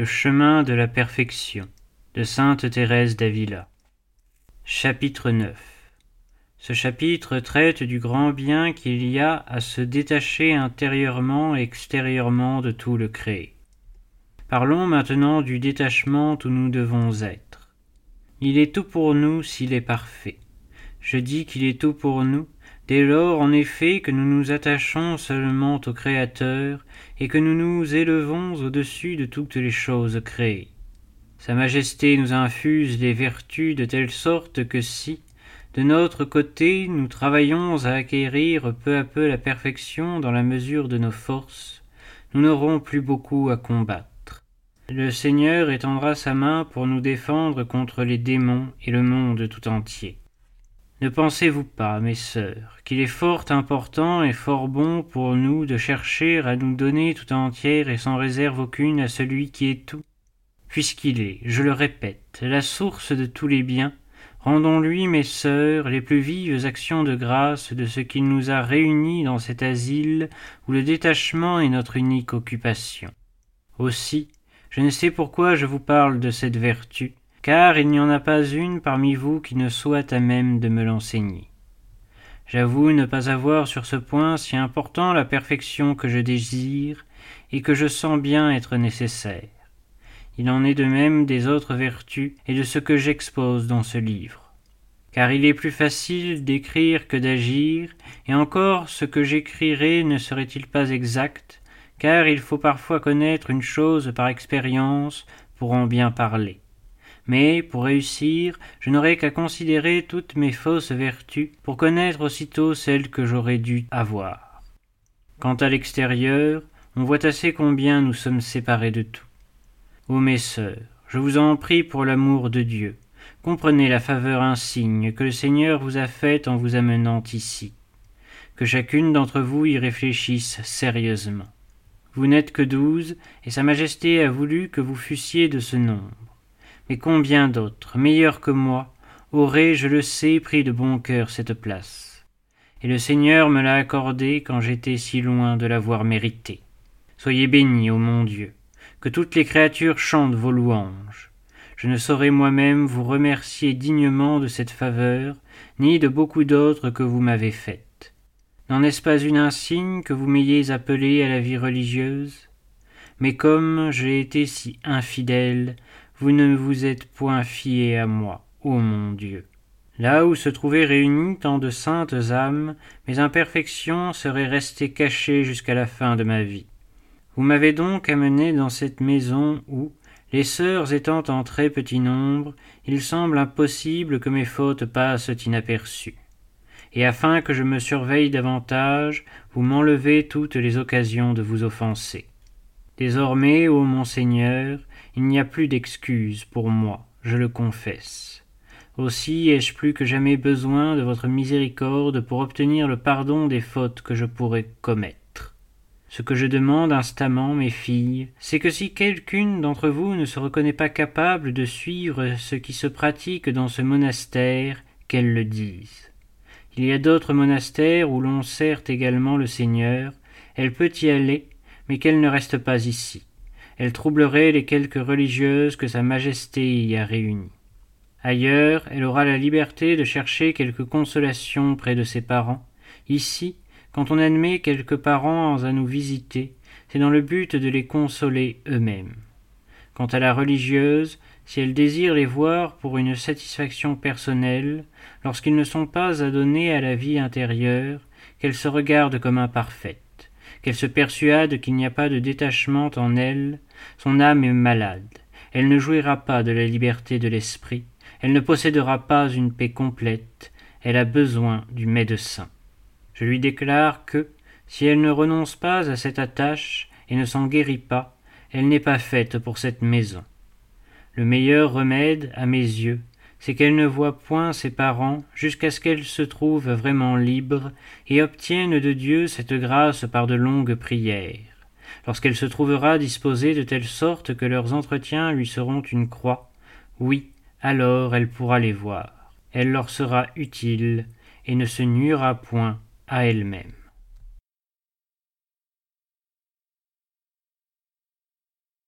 Le chemin de la perfection de Sainte Thérèse d'Avila. Chapitre 9 Ce chapitre traite du grand bien qu'il y a à se détacher intérieurement et extérieurement de tout le créé. Parlons maintenant du détachement où nous devons être. Il est tout pour nous s'il est parfait. Je dis qu'il est tout pour nous Dès lors, en effet, que nous nous attachons seulement au Créateur et que nous nous élevons au-dessus de toutes les choses créées. Sa Majesté nous infuse les vertus de telle sorte que si, de notre côté, nous travaillons à acquérir peu à peu la perfection dans la mesure de nos forces, nous n'aurons plus beaucoup à combattre. Le Seigneur étendra sa main pour nous défendre contre les démons et le monde tout entier. Ne pensez-vous pas, mes sœurs, qu'il est fort important et fort bon pour nous de chercher à nous donner tout entière et sans réserve aucune à celui qui est tout? Puisqu'il est, je le répète, la source de tous les biens, rendons-lui, mes sœurs, les plus vives actions de grâce de ce qu'il nous a réunis dans cet asile où le détachement est notre unique occupation. Aussi, je ne sais pourquoi je vous parle de cette vertu, car il n'y en a pas une parmi vous qui ne soit à même de me l'enseigner. J'avoue ne pas avoir sur ce point si important la perfection que je désire et que je sens bien être nécessaire. Il en est de même des autres vertus et de ce que j'expose dans ce livre. Car il est plus facile d'écrire que d'agir, et encore ce que j'écrirai ne serait-il pas exact, car il faut parfois connaître une chose par expérience pour en bien parler. Mais, pour réussir, je n'aurai qu'à considérer toutes mes fausses vertus pour connaître aussitôt celles que j'aurais dû avoir. Quant à l'extérieur, on voit assez combien nous sommes séparés de tout. Ô mes sœurs, je vous en prie pour l'amour de Dieu, comprenez la faveur insigne que le Seigneur vous a faite en vous amenant ici. Que chacune d'entre vous y réfléchisse sérieusement. Vous n'êtes que douze, et Sa Majesté a voulu que vous fussiez de ce nombre. Et combien d'autres, meilleurs que moi, auraient, je le sais, pris de bon cœur cette place. Et le Seigneur me l'a accordée quand j'étais si loin de l'avoir méritée. Soyez bénis, ô mon Dieu, que toutes les créatures chantent vos louanges. Je ne saurais moi-même vous remercier dignement de cette faveur, ni de beaucoup d'autres que vous m'avez faites. N'en est-ce pas une insigne que vous m'ayez appelé à la vie religieuse? Mais comme j'ai été si infidèle, vous ne vous êtes point fié à moi, ô mon Dieu. Là où se trouvaient réunies tant de saintes âmes, mes imperfections seraient restées cachées jusqu'à la fin de ma vie. Vous m'avez donc amené dans cette maison où, les sœurs étant en très petit nombre, il semble impossible que mes fautes passent inaperçues. Et afin que je me surveille davantage, vous m'enlevez toutes les occasions de vous offenser. Désormais, ô Monseigneur, il n'y a plus d'excuses pour moi, je le confesse. Aussi ai-je plus que jamais besoin de votre miséricorde pour obtenir le pardon des fautes que je pourrais commettre. Ce que je demande instamment, mes filles, c'est que si quelqu'une d'entre vous ne se reconnaît pas capable de suivre ce qui se pratique dans ce monastère, qu'elle le dise. Il y a d'autres monastères où l'on sert également le Seigneur, elle peut y aller, mais qu'elle ne reste pas ici. Elle troublerait les quelques religieuses que Sa Majesté y a réunies. Ailleurs, elle aura la liberté de chercher quelque consolation près de ses parents. Ici, quand on admet quelques parents à nous visiter, c'est dans le but de les consoler eux-mêmes. Quant à la religieuse, si elle désire les voir pour une satisfaction personnelle, lorsqu'ils ne sont pas adonnés à la vie intérieure, qu'elle se regarde comme imparfaite qu'elle se persuade qu'il n'y a pas de détachement en elle, son âme est malade, elle ne jouira pas de la liberté de l'esprit, elle ne possédera pas une paix complète, elle a besoin du médecin. Je lui déclare que, si elle ne renonce pas à cette attache et ne s'en guérit pas, elle n'est pas faite pour cette maison. Le meilleur remède, à mes yeux, c'est qu'elle ne voit point ses parents jusqu'à ce qu'elle se trouve vraiment libre et obtienne de Dieu cette grâce par de longues prières. Lorsqu'elle se trouvera disposée de telle sorte que leurs entretiens lui seront une croix, oui, alors elle pourra les voir. Elle leur sera utile et ne se nuira point à elle-même.